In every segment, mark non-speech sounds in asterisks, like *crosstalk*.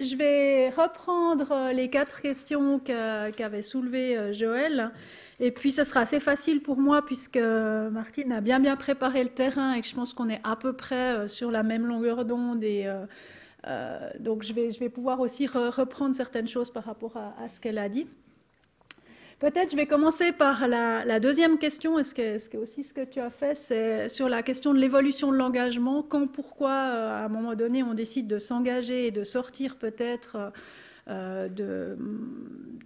je vais reprendre les quatre questions qu'avait soulevées Joël. Et puis, ce sera assez facile pour moi puisque Martine a bien bien préparé le terrain et que je pense qu'on est à peu près sur la même longueur d'onde. Et donc, je vais, je vais pouvoir aussi reprendre certaines choses par rapport à ce qu'elle a dit. Peut-être je vais commencer par la, deuxième question, est-ce que, aussi ce que tu as fait, c'est sur la question de l'évolution de l'engagement, quand, pourquoi, euh, à un moment donné, on décide de s'engager et de sortir peut-être euh,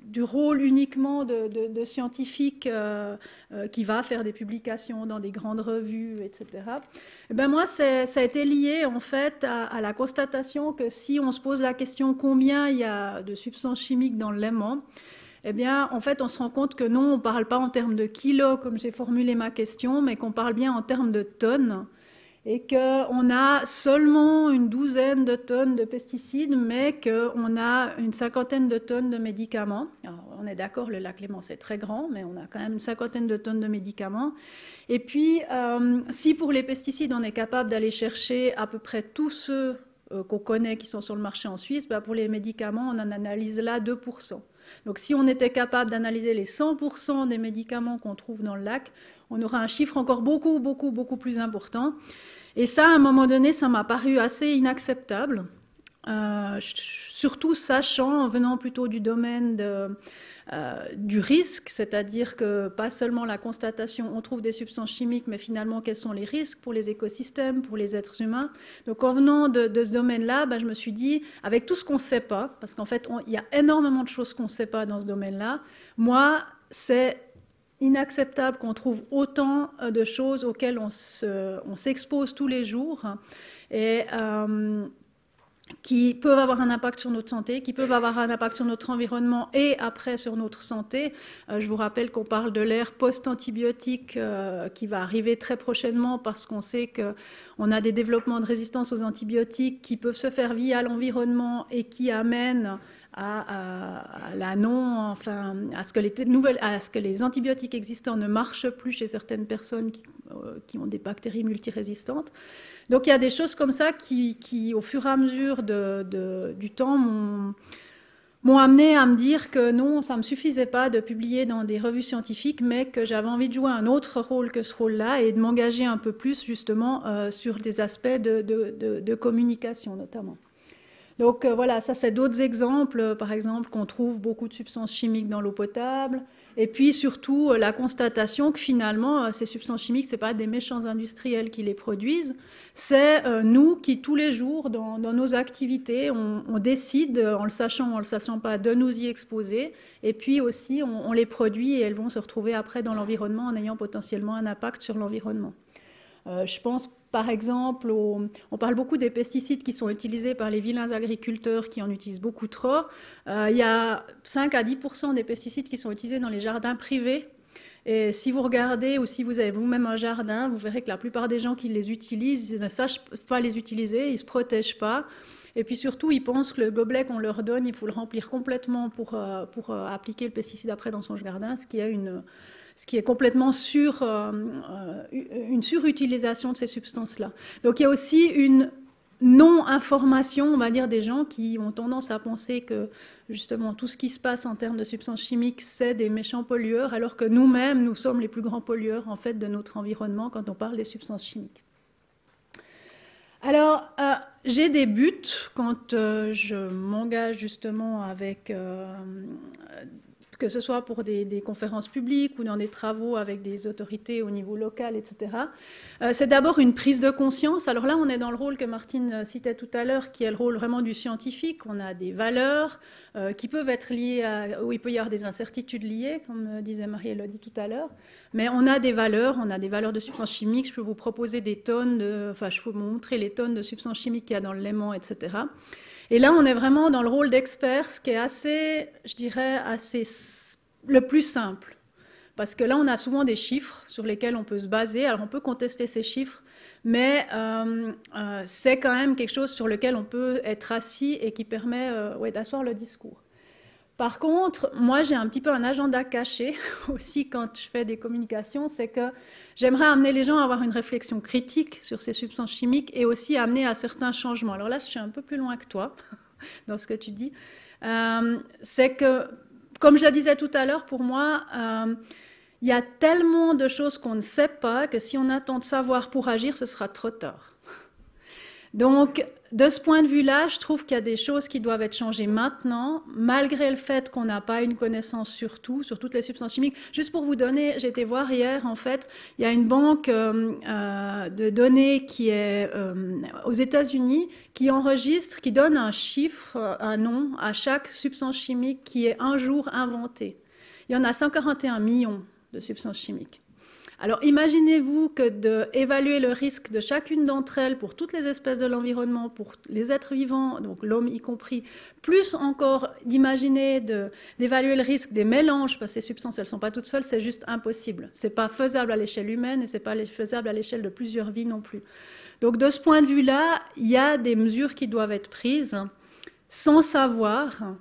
du rôle uniquement de, scientifique euh, qui va faire des publications dans des grandes revues, etc. Et eh ben moi, ça a été lié en fait à, la constatation que si on se pose la question combien il y a de substances chimiques dans le l'aimant, eh bien, en fait, on se rend compte que non, on ne parle pas en termes de kilos, comme j'ai formulé ma question, mais qu'on parle bien en termes de tonnes, et qu'on a seulement une douzaine de tonnes de pesticides, mais qu'on a une cinquantaine de tonnes de médicaments. on est d'accord, le lac Léman, c'est très grand, mais on a quand même une cinquantaine de tonnes de médicaments. Et puis, euh, si pour les pesticides, on est capable d'aller chercher à peu près tous ceux euh, qu'on connaît qui sont sur le marché en Suisse, bah, pour les médicaments, on en analyse là 2%. Donc si on était capable d'analyser les 100% des médicaments qu'on trouve dans le lac, on aurait un chiffre encore beaucoup, beaucoup, beaucoup plus important. Et ça, à un moment donné, ça m'a paru assez inacceptable, euh, surtout sachant, en venant plutôt du domaine de, du risque, c'est-à-dire que pas seulement la constatation, on trouve des substances chimiques, mais finalement, quels sont les risques pour les écosystèmes, pour les êtres humains. Donc, en venant de, ce domaine-là, ben, je me suis dit, avec tout ce qu'on ne sait pas, parce qu'en fait, il y a énormément de choses qu'on ne sait pas dans ce domaine-là, moi, c'est inacceptable qu'on trouve autant euh, de choses auxquelles on s'expose tous les jours. Et euh, qui peuvent avoir un impact sur notre santé, qui peuvent avoir un impact sur notre environnement et après sur notre santé. Euh, je vous rappelle qu'on parle de l'ère post-antibiotique euh, qui va arriver très prochainement parce qu'on sait qu'on a des développements de résistance aux antibiotiques qui peuvent se faire via l'environnement et qui amènent à, la non, enfin, à ce, que les antibiotiques existants ne marchent plus chez certaines personnes qui, qui ont des bactéries multirésistantes. Donc il y a des choses comme ça qui, au fur et à mesure du temps, m'ont amené à me dire que non, ça ne me suffisait pas de publier dans des revues scientifiques, mais que j'avais envie de jouer un autre rôle que ce rôle-là et de m'engager un peu plus justement euh, sur des aspects de, communication notamment. Donc euh, voilà, ça c'est d'autres exemples, par exemple qu'on trouve beaucoup de substances chimiques dans l'eau potable, et puis surtout, euh, la constatation que finalement, euh, ces substances chimiques, ce pas des méchants industriels qui les produisent, c'est euh, nous qui, tous les jours, dans, nos activités, on, décide, en le sachant ou en le sachant pas, de nous y exposer. Et puis aussi, on les produit et elles vont se retrouver après dans l'environnement en ayant potentiellement un impact sur l'environnement. Euh, je pense par exemple, on parle beaucoup des pesticides qui sont utilisés par les vilains agriculteurs qui en utilisent beaucoup trop. Euh, il y a 5 à 10% des pesticides qui sont utilisés dans les jardins privés. Et si vous regardez ou si vous avez vous-même un jardin, vous verrez que la plupart des gens qui les utilisent, ils ne savent pas les utiliser, ils ne se protègent pas. Et puis surtout, ils pensent que le gobelet qu'on leur donne, il faut le remplir complètement pour, euh, pour appliquer le pesticide après dans son jardin, ce qui est une, ce qui est complètement euh, euh, une surutilisation de ces substances-là. Donc il y a aussi une non-information, on va dire, des gens qui ont tendance à penser que justement tout ce qui se passe en termes de substances chimiques, c'est des méchants pollueurs, alors que nous-mêmes, nous sommes les plus grands pollueurs en fait de notre environnement quand on parle des substances chimiques. Alors, euh, j'ai des buts quand je m'engage justement avec que ce soit pour des, conférences publiques ou dans des travaux avec des autorités au niveau local, etc. Euh, c'est d'abord une prise de conscience. Alors là, on est dans le rôle que Martine citait tout à l'heure, qui est le rôle vraiment du scientifique. On a des valeurs euh, qui peuvent être liées à, où il peut y avoir des incertitudes liées, comme disait Marie-Élodie tout à l'heure. Mais on a des valeurs, on a des valeurs de substances chimiques. Je peux vous proposer des tonnes, de, enfin, je peux vous montrer les tonnes de substances chimiques qu'il y a dans le l'aimant, etc. Et là, on est vraiment dans le rôle d'expert, ce qui est assez, je dirais, assez le plus simple. Parce que là, on a souvent des chiffres sur lesquels on peut se baser. Alors, on peut contester ces chiffres, mais euh, euh, c'est quand même quelque chose sur lequel on peut être assis et qui permet euh, d'asseoir le discours. Par contre, moi, j'ai un petit peu un agenda caché *laughs* aussi quand je fais des communications, c'est que j'aimerais amener les gens à avoir une réflexion critique sur ces substances chimiques et aussi amener à certains changements. Alors là, je suis un peu plus loin que toi. *laughs* dans ce que tu dis. C'est que, comme je le disais tout à l'heure, pour moi, euh, il y a tellement de choses qu'on ne sait pas que si on attend de savoir pour agir, ce sera trop tard. Donc, de ce point de vue-là, je trouve qu'il y a des choses qui doivent être changées maintenant, malgré le fait qu'on n'a pas une connaissance sur tout, sur toutes les substances chimiques. Juste pour vous donner, j'ai été voir hier, en fait, il y a une banque euh, euh, de données qui est euh, aux États-Unis qui enregistre, qui donne un chiffre, un nom à chaque substance chimique qui est un jour inventée. Il y en a 141 millions de substances chimiques. Alors imaginez-vous que d'évaluer le risque de chacune d'entre elles pour toutes les espèces de l'environnement, pour les êtres vivants, donc l'homme y compris, plus encore d'imaginer d'évaluer le risque des mélanges, parce que ces substances, elles ne sont pas toutes seules, c'est juste impossible. Ce n'est pas faisable à l'échelle humaine et ce n'est pas faisable à l'échelle de plusieurs vies non plus. Donc de ce point de vue-là, il y a des mesures qui doivent être prises sans savoir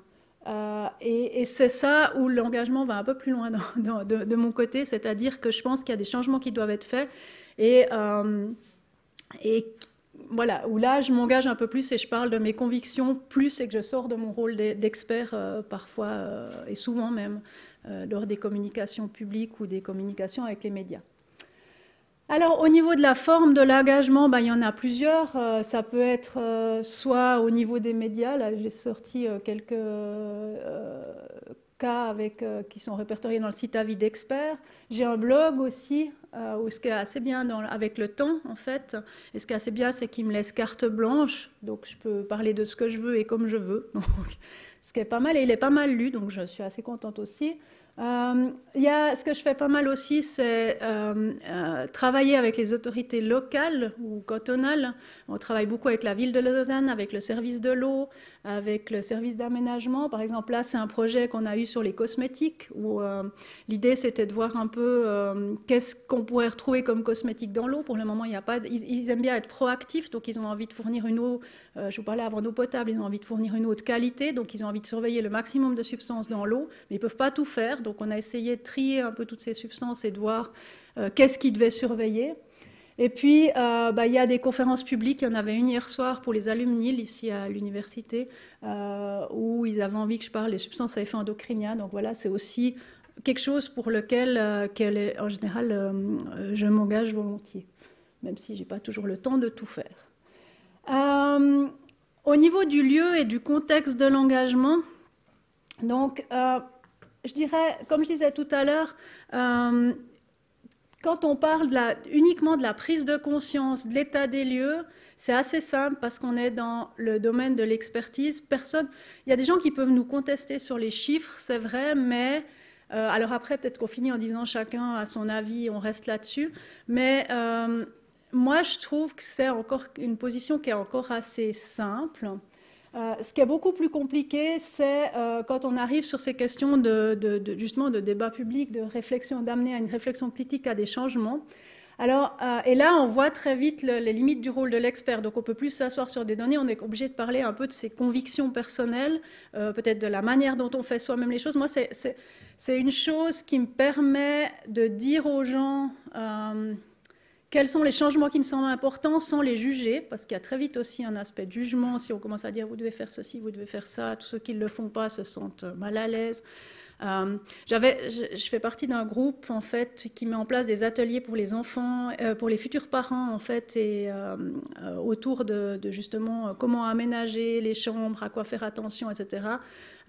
euh, et, c'est ça où l'engagement va un peu plus loin de, mon côté, c'est-à-dire que je pense qu'il y a des changements qui doivent être faits. Et, euh, et voilà, où là, je m'engage un peu plus et je parle de mes convictions plus et que je sors de mon rôle d'expert euh, parfois et souvent même lors des communications publiques ou des communications avec les médias. Alors, au niveau de la forme de l'engagement, ben, il y en a plusieurs. Euh, ça peut être euh, soit au niveau des médias. Là, j'ai sorti euh, quelques cas qui sont répertoriés dans le site Avis d'experts. J'ai un blog aussi, où ce qui est assez bien avec le temps, en fait. Et ce qui est assez bien, c'est qu'il me laisse carte blanche. Donc, je peux parler de ce que je veux et comme je veux. *laughs* Donc, ce qui est pas mal. Et il est pas mal lu, donc je suis assez contente aussi. Euh, y a, ce que je fais pas mal aussi, c'est euh, euh, travailler avec les autorités locales ou cantonales. On travaille beaucoup avec la ville de Lausanne, avec le service de l'eau, avec le service d'aménagement. Par exemple, là, c'est un projet qu'on a eu sur les cosmétiques, où l'idée, c'était de voir un peu qu'est-ce qu'on pourrait retrouver comme cosmétiques dans l'eau. Pour le moment, il n'y a pas. Ils, aiment bien être proactifs, donc ils ont envie de fournir une eau. je vous parlais avant d'eau potable, ils ont envie de fournir une eau de qualité, donc ils ont envie de surveiller le maximum de substances dans l'eau, mais ils peuvent pas tout faire. Donc on a essayé de trier un peu toutes ces substances et de voir euh, qu'est-ce qu'ils devaient surveiller. Et puis, euh, bah, il y a des conférences publiques. Il y en avait une hier soir pour les alumni ici à l'université, euh, où ils avaient envie que je parle des substances à effet endocrinien. Donc voilà, c'est aussi quelque chose pour lequel, en général, je m'engage volontiers, même si je n'ai pas toujours le temps de tout faire. au niveau du lieu et du contexte de l'engagement, donc, je dirais, comme je disais tout à l'heure, euh, quand on parle uniquement de la prise de conscience, de l'état des lieux, c'est assez simple parce qu'on est dans le domaine de l'expertise. Personne, il y a des gens qui peuvent nous contester sur les chiffres, c'est vrai, mais euh, alors après peut-être qu'on finit en disant chacun a son avis, on reste là-dessus. Mais euh, moi, je trouve que c'est encore une position qui est encore assez simple. Euh, ce qui est beaucoup plus compliqué, c'est euh, quand on arrive sur ces questions de, justement de débat public, de réflexion, d'amener à une réflexion critique à des changements. Alors, euh, et là, on voit très vite les limites du rôle de l'expert. Donc, on peut plus s'asseoir sur des données. On est obligé de parler un peu de ses convictions personnelles, peut-être de la manière dont on fait soi-même les choses. Moi, c'est une chose qui me permet de dire aux gens quels sont les changements qui me semblent importants sans les juger, parce qu'il y a très vite aussi un aspect de jugement. Si on commence à dire vous devez faire ceci, vous devez faire ça, tous ceux qui ne le font pas se sentent mal à l'aise. Euh, je, fais partie d'un groupe en fait qui met en place des ateliers pour les enfants, euh, pour les futurs parents en fait, et euh, autour de, justement comment aménager les chambres, à quoi faire attention, etc.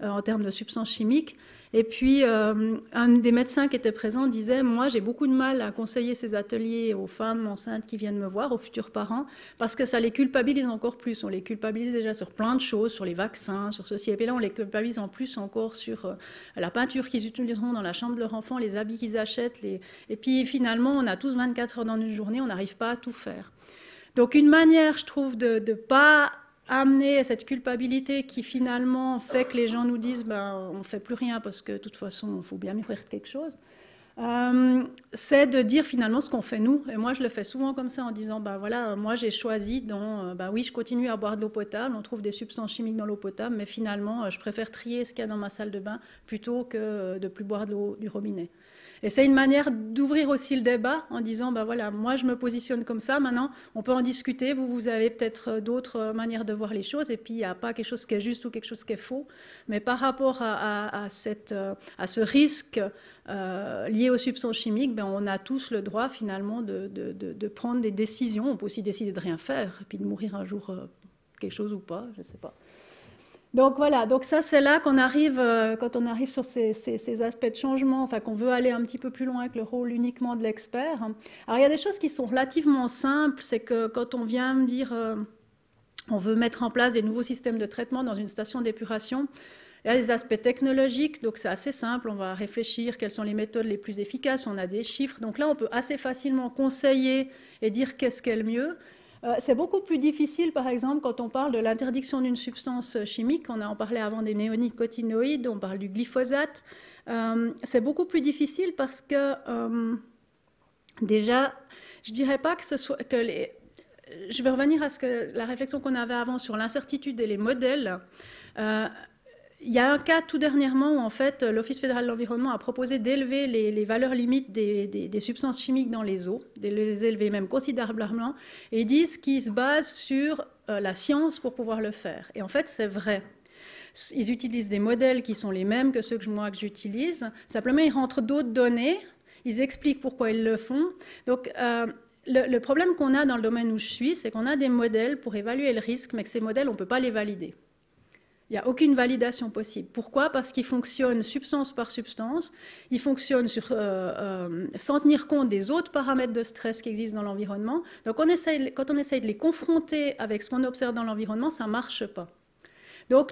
en termes de substances chimiques. Et puis, un des médecins qui était présent disait, moi, j'ai beaucoup de mal à conseiller ces ateliers aux femmes enceintes qui viennent me voir, aux futurs parents, parce que ça les culpabilise encore plus. On les culpabilise déjà sur plein de choses, sur les vaccins, sur ceci. Et puis là, on les culpabilise en plus encore sur la peinture qu'ils utiliseront dans la chambre de leur enfant, les habits qu'ils achètent. Les... Et puis, finalement, on a tous 24 heures dans une journée, on n'arrive pas à tout faire. Donc, une manière, je trouve, de ne pas amener cette culpabilité qui finalement fait que les gens nous disent ben, on ne fait plus rien parce que de toute façon il faut bien mûrir quelque chose, euh, c'est de dire finalement ce qu'on fait nous. Et moi je le fais souvent comme ça en disant ben voilà, moi j'ai choisi dans, ben oui je continue à boire de l'eau potable, on trouve des substances chimiques dans l'eau potable, mais finalement je préfère trier ce qu'il y a dans ma salle de bain plutôt que de plus boire de l'eau du robinet. Et c'est une manière d'ouvrir aussi le débat en disant, ben voilà, moi je me positionne comme ça, maintenant on peut en discuter, vous, vous avez peut-être d'autres manières de voir les choses, et puis il n'y a pas quelque chose qui est juste ou quelque chose qui est faux, mais par rapport à, à ce risque euh, lié aux substances chimiques, ben, on a tous le droit finalement de, prendre des décisions, on peut aussi décider de rien faire, et puis de mourir un jour euh, quelque chose ou pas, je ne sais pas. Donc voilà, donc ça c'est là qu'on arrive, euh, quand on arrive sur ces, aspects de changement, enfin qu'on veut aller un petit peu plus loin avec le rôle uniquement de l'expert. Alors il y a des choses qui sont relativement simples, c'est que quand on vient me dire euh, on veut mettre en place des nouveaux systèmes de traitement dans une station d'épuration, il y a des aspects technologiques, donc c'est assez simple, on va réfléchir quelles sont les méthodes les plus efficaces, on a des chiffres, donc là on peut assez facilement conseiller et dire qu'est-ce qu'est le mieux. Euh, c'est beaucoup plus difficile, par exemple, quand on parle de l'interdiction d'une substance chimique. On a en parlé avant des néonicotinoïdes, on parle du glyphosate. Euh, c'est beaucoup plus difficile parce que, euh, déjà, je dirais pas que ce soit. Je vais revenir à ce que la réflexion qu'on avait avant sur l'incertitude et les modèles. Il y a un cas tout dernièrement où en fait l'Office fédéral de l'environnement a proposé d'élever les, valeurs limites des, substances chimiques dans les eaux, de les élever même considérablement, et ils disent qu'ils se basent sur euh, la science pour pouvoir le faire. Et en fait, c'est vrai. Ils utilisent des modèles qui sont les mêmes que ceux que moi que j'utilise. Simplement, ils rentrent d'autres données. Ils expliquent pourquoi ils le font. Donc euh, le problème qu'on a dans le domaine où je suis, c'est qu'on a des modèles pour évaluer le risque, mais que ces modèles, on ne peut pas les valider. Il n'y a aucune validation possible. Pourquoi? Parce qu'il fonctionne substance par substance, il fonctionne euh, euh, sans tenir compte des autres paramètres de stress qui existent dans l'environnement. Donc quand on essaye de les confronter avec ce qu'on observe dans l'environnement, ça ne marche pas. Donc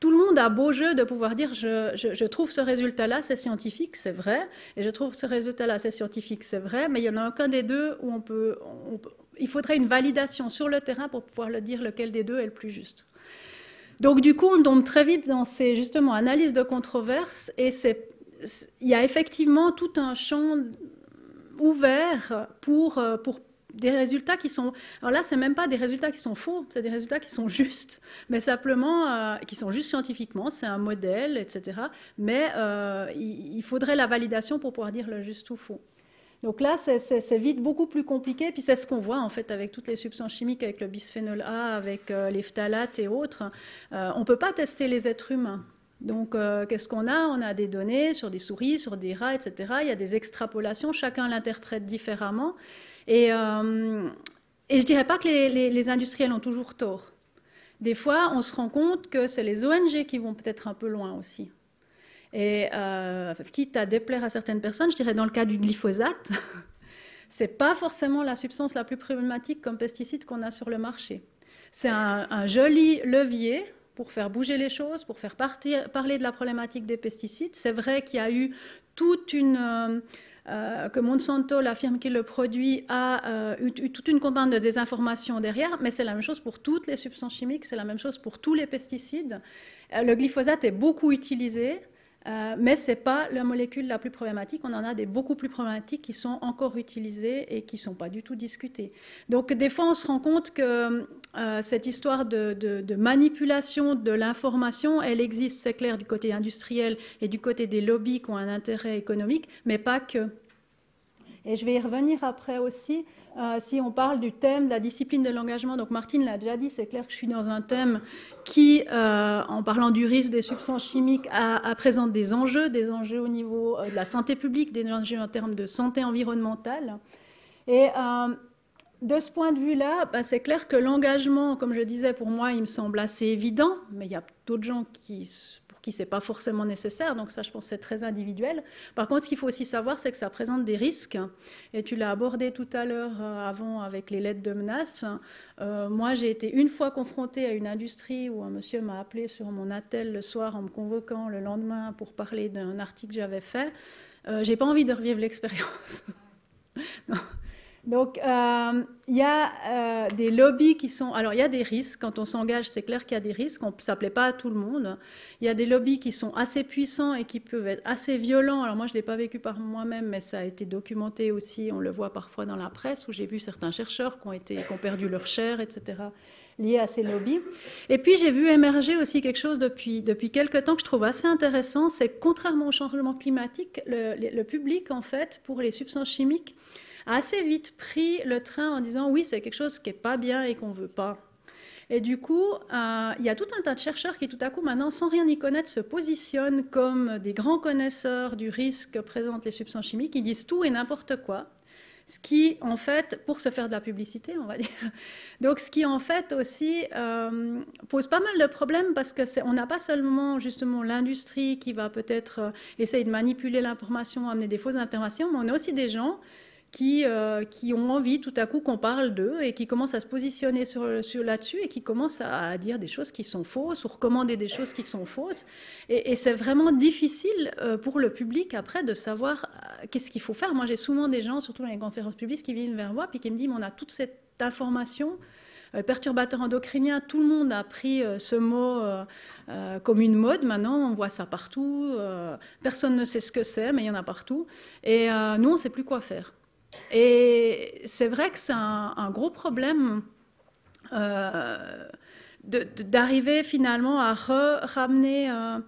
tout le monde a beau jeu de pouvoir dire je, trouve ce résultat-là, c'est scientifique, c'est vrai, et je trouve ce résultat-là, c'est scientifique, c'est vrai, mais il n'y en a aucun des deux où on peut, Il faudrait une validation sur le terrain pour pouvoir le dire lequel des deux est le plus juste. Donc du coup, on tombe très vite dans ces justement analyses de controverses et il y a effectivement tout un champ ouvert pour, euh, pour des résultats qui sont... Alors là, c'est même pas des résultats qui sont faux, c'est des résultats qui sont justes, mais simplement euh, qui sont justes scientifiquement, c'est un modèle, etc. Mais euh, il, faudrait la validation pour pouvoir dire le juste ou faux. Donc là, c'est vite beaucoup plus compliqué. Puis c'est ce qu'on voit en fait avec toutes les substances chimiques, avec le bisphénol A, avec euh, les phtalates et autres. Euh, on ne peut pas tester les êtres humains. Donc, euh, qu'est-ce qu'on a? On a des données sur des souris, sur des rats, etc. Il y a des extrapolations, chacun l'interprète différemment. Et, je ne dirais pas que les, les, industriels ont toujours tort. Des fois, on se rend compte que c'est les ONG qui vont peut-être un peu loin aussi. Et euh, quitte à déplaire à certaines personnes, je dirais dans le cas du glyphosate, *laughs* c'est pas forcément la substance la plus problématique comme pesticide qu'on a sur le marché. C'est un, joli levier pour faire bouger les choses, pour faire parler de la problématique des pesticides. C'est vrai qu'il y a eu toute une... Euh, euh, que Monsanto, la firme qui le produit, a eu, toute une campagne de désinformation derrière, mais c'est la même chose pour toutes les substances chimiques, c'est la même chose pour tous les pesticides. le glyphosate est beaucoup utilisé. Euh, mais ce n'est pas la molécule la plus problématique. On en a des beaucoup plus problématiques qui sont encore utilisées et qui ne sont pas du tout discutées. Donc des fois, on se rend compte que euh, cette histoire de, de manipulation de l'information, elle existe, c'est clair, du côté industriel et du côté des lobbies qui ont un intérêt économique, mais pas que. Et je vais y revenir après aussi. Euh, si on parle du thème de la discipline de l'engagement, donc Martine l'a déjà dit, c'est clair que je suis dans un thème qui, euh, en parlant du risque des substances chimiques, a, présente des enjeux, des enjeux au niveau euh, de la santé publique, des enjeux en termes de santé environnementale. Et de ce point de vue-là, bah, c'est clair que l'engagement, comme je disais, pour moi, il me semble assez évident, mais il y a d'autres gens qui qui c'est pas forcément nécessaire. Donc ça, je pense, c'est très individuel. Par contre, ce qu'il faut aussi savoir, c'est que ça présente des risques. Et tu l'as abordé tout à l'heure euh, avant avec les lettres de menace. Euh, moi, j'ai été une fois confrontée à une industrie où un monsieur m'a appelé sur mon attel le soir en me convoquant le lendemain pour parler d'un article que j'avais fait. Euh, j'ai pas envie de revivre l'expérience. *laughs* Donc, euh, il y a euh, des lobbies qui sont... Alors, il y a des risques. Quand on s'engage, c'est clair qu'il y a des risques. Ça ne plaît pas à tout le monde. Il y a des lobbies qui sont assez puissants et qui peuvent être assez violents. Alors, moi, je ne l'ai pas vécu par moi-même, mais ça a été documenté aussi. On le voit parfois dans la presse, où j'ai vu certains chercheurs qui ont, perdu leur chair, etc. liées à ces lobbies. Et puis j'ai vu émerger aussi quelque chose depuis, depuis quelques temps que je trouve assez intéressant, c'est contrairement au changement climatique, le, public, en fait, pour les substances chimiques, a assez vite pris le train en disant oui, c'est quelque chose qui n'est pas bien et qu'on ne veut pas. Et du coup, euh, il y a tout un tas de chercheurs qui, tout à coup, maintenant, sans rien y connaître, se positionnent comme des grands connaisseurs du risque que présentent les substances chimiques. Ils disent tout et n'importe quoi. Ce qui, en fait, pour se faire de la publicité, on va *laughs* dire. Donc, ce qui, en fait, aussi euh, pose pas mal de problèmes parce que on n'a pas seulement, justement, l'industrie qui va peut-être euh, essayer de manipuler l'information, amener des fausses informations, mais on a aussi des gens qui, euh, qui ont envie tout à coup qu'on parle d'eux et qui commencent à se positionner sur, là-dessus et qui commencent à, dire des choses qui sont fausses ou recommander des choses qui sont fausses. Et, c'est vraiment difficile euh, pour le public après de savoir euh, qu'est-ce qu'il faut faire. Moi, j'ai souvent des gens, surtout dans les conférences publiques, qui viennent vers moi puis qui me disent, on a toute cette information perturbateur endocrinien, tout le monde a pris ce mot comme une mode. Maintenant, on voit ça partout. personne ne sait ce que c'est, mais il y en a partout. Et nous, on ne sait plus quoi faire. Et c'est vrai que c'est un, gros problème euh, d'arriver finalement à ramener, euh,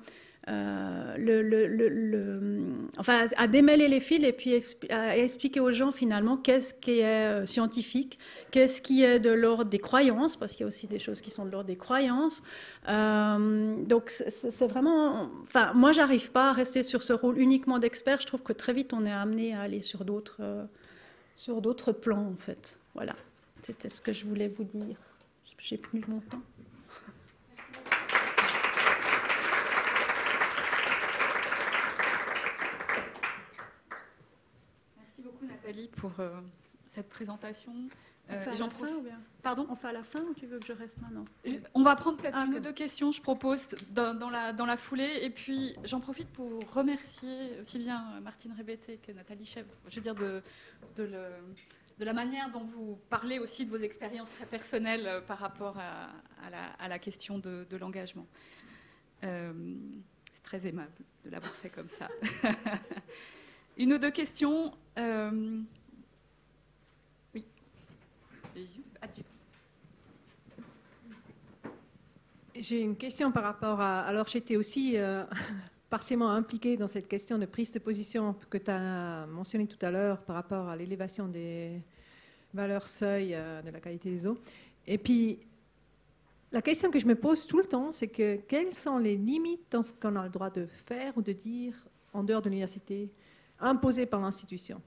euh, le, enfin, à démêler les fils et puis à expliquer aux gens finalement qu'est-ce qui est scientifique, qu'est-ce qui est de l'ordre des croyances, parce qu'il y a aussi des choses qui sont de l'ordre des croyances. donc c'est vraiment, enfin, moi j'arrive pas à rester sur ce rôle uniquement d'expert. Je trouve que très vite on est amené à aller sur d'autres sur d'autres plans, en fait. Voilà, c'était ce que je voulais vous dire. J'ai plus mon temps. Merci beaucoup Nathalie pour euh, cette présentation. Euh, profite. Pardon On fait à la fin ou tu veux que je reste maintenant On va prendre peut-être ah, une ou deux questions, je propose, dans, la, dans la foulée. Et puis, j'en profite pour remercier aussi bien Martine Rébété que Nathalie Chèvre, je veux dire, de, de, le, de, la manière dont vous parlez aussi de vos expériences très personnelles euh, par rapport à, à, la, question de, l'engagement. Euh, c'est très aimable de l'avoir fait comme ça. *laughs* une ou deux questions. J'ai une question par rapport à. Alors, j'étais aussi euh, *laughs* partiellement impliquée dans cette question de prise de position que tu as mentionné tout à l'heure par rapport à l'élévation des valeurs seuil euh, de la qualité des eaux. Et puis, la question que je me pose tout le temps, c'est que quelles sont les limites dans ce qu'on a le droit de faire ou de dire en dehors de l'université, imposées par l'institution?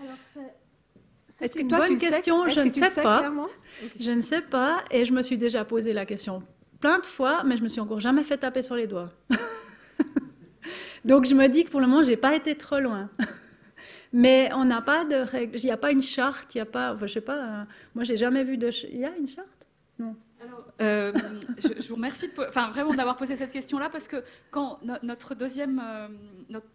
Alors, c'est c'est une bonne question, je ne sais, pas. Je ne sais pas, et je me suis déjà posé la question plein de fois, mais je me suis encore jamais fait taper sur les doigts. *laughs* Donc je me dis que pour le moment, j'ai pas été trop loin. *laughs* mais on n'a pas de règles. Il n'y a pas une charte, il n'y a pas. Enfin, je sais pas. Euh, moi, j'ai jamais vu de. Il y a une charte? Non. Alors, euh, *laughs* je, vous remercie de, enfin, vraiment d'avoir posé cette question-là parce que quand notre deuxième, euh, notre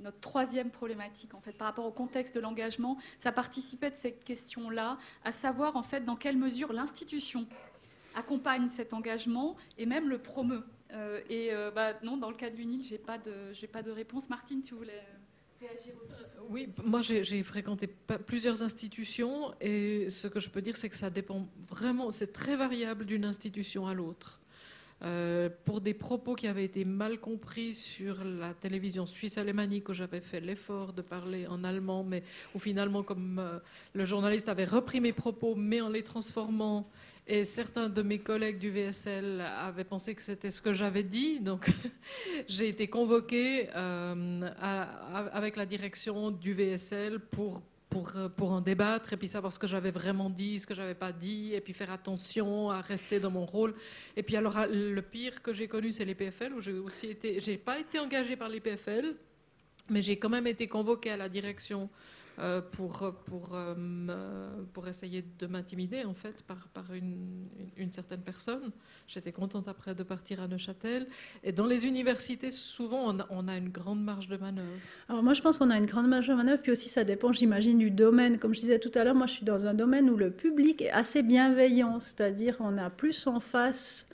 notre troisième problématique, en fait, par rapport au contexte de l'engagement, ça participait de cette question-là, à savoir, en fait, dans quelle mesure l'institution accompagne cet engagement et même le promeut. Euh, et euh, bah, non, dans le cas de l'UNIL, j'ai pas de, j'ai pas de réponse. Martine, tu voulais réagir aussi Oui, moi j'ai fréquenté plusieurs institutions et ce que je peux dire, c'est que ça dépend vraiment, c'est très variable d'une institution à l'autre. Euh, pour des propos qui avaient été mal compris sur la télévision suisse alémanique où j'avais fait l'effort de parler en allemand, mais où finalement, comme euh, le journaliste avait repris mes propos, mais en les transformant, et certains de mes collègues du VSL avaient pensé que c'était ce que j'avais dit, donc *laughs* j'ai été convoquée euh, avec la direction du VSL pour pour, euh, pour en débattre et puis savoir ce que j'avais vraiment dit, ce que j'avais pas dit, et puis faire attention à rester dans mon rôle. Et puis alors le pire que j'ai connu, c'est les PFL, où j'ai aussi été, j'ai pas été engagée par les PFL, mais j'ai quand même été convoquée à la direction euh, pour, pour, euh, pour essayer de m'intimider en fait par, par une, une, certaine personne. J'étais contente après de partir à Neuchâtel. Et dans les universités, souvent, on a, une grande marge de manœuvre. Alors moi, je pense qu'on a une grande marge de manœuvre, puis aussi ça dépend, j'imagine, du domaine. Comme je disais tout à l'heure, moi, je suis dans un domaine où le public est assez bienveillant, c'est-à-dire on a plus en face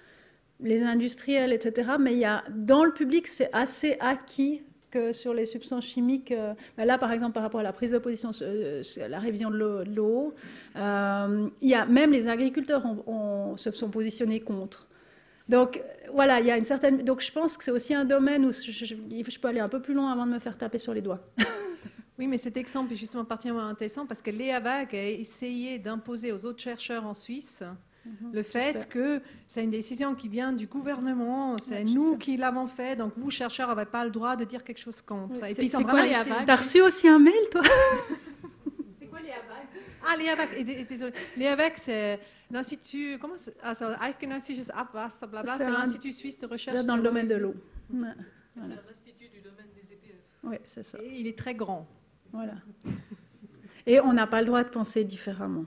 les industriels, etc. Mais il y a, dans le public, c'est assez acquis sur les substances chimiques, euh, ben là par exemple par rapport à la prise de position, euh, la révision de l'eau, euh, même les agriculteurs se sont positionnés contre. Donc voilà, il y a une certaine. Donc je pense que c'est aussi un domaine où je, je, peux aller un peu plus loin avant de me faire taper sur les doigts. *laughs* oui, mais cet exemple est justement particulièrement intéressant parce que Léa Vague a essayé d'imposer aux autres chercheurs en Suisse Mhm. le fait que c'est une décision qui vient du gouvernement, c'est nous qui l'avons fait, donc vous, chercheurs, n'avez pas le droit de dire quelque chose contre. Et puis, c'est quoi les Tu as reçu aussi un mail, toi? *laughs* C'est quoi les AVAC Ah, les AVAC, désolé. Les AVAC, c'est l'Institut, comment c'est also, c'est l'Institut suisse de recherche dans le domaine de l'eau. C'est un institut du domaine des EPF. Oui, c'est ça. Et il est très grand. Voilà. Et on n'a pas le droit de penser différemment.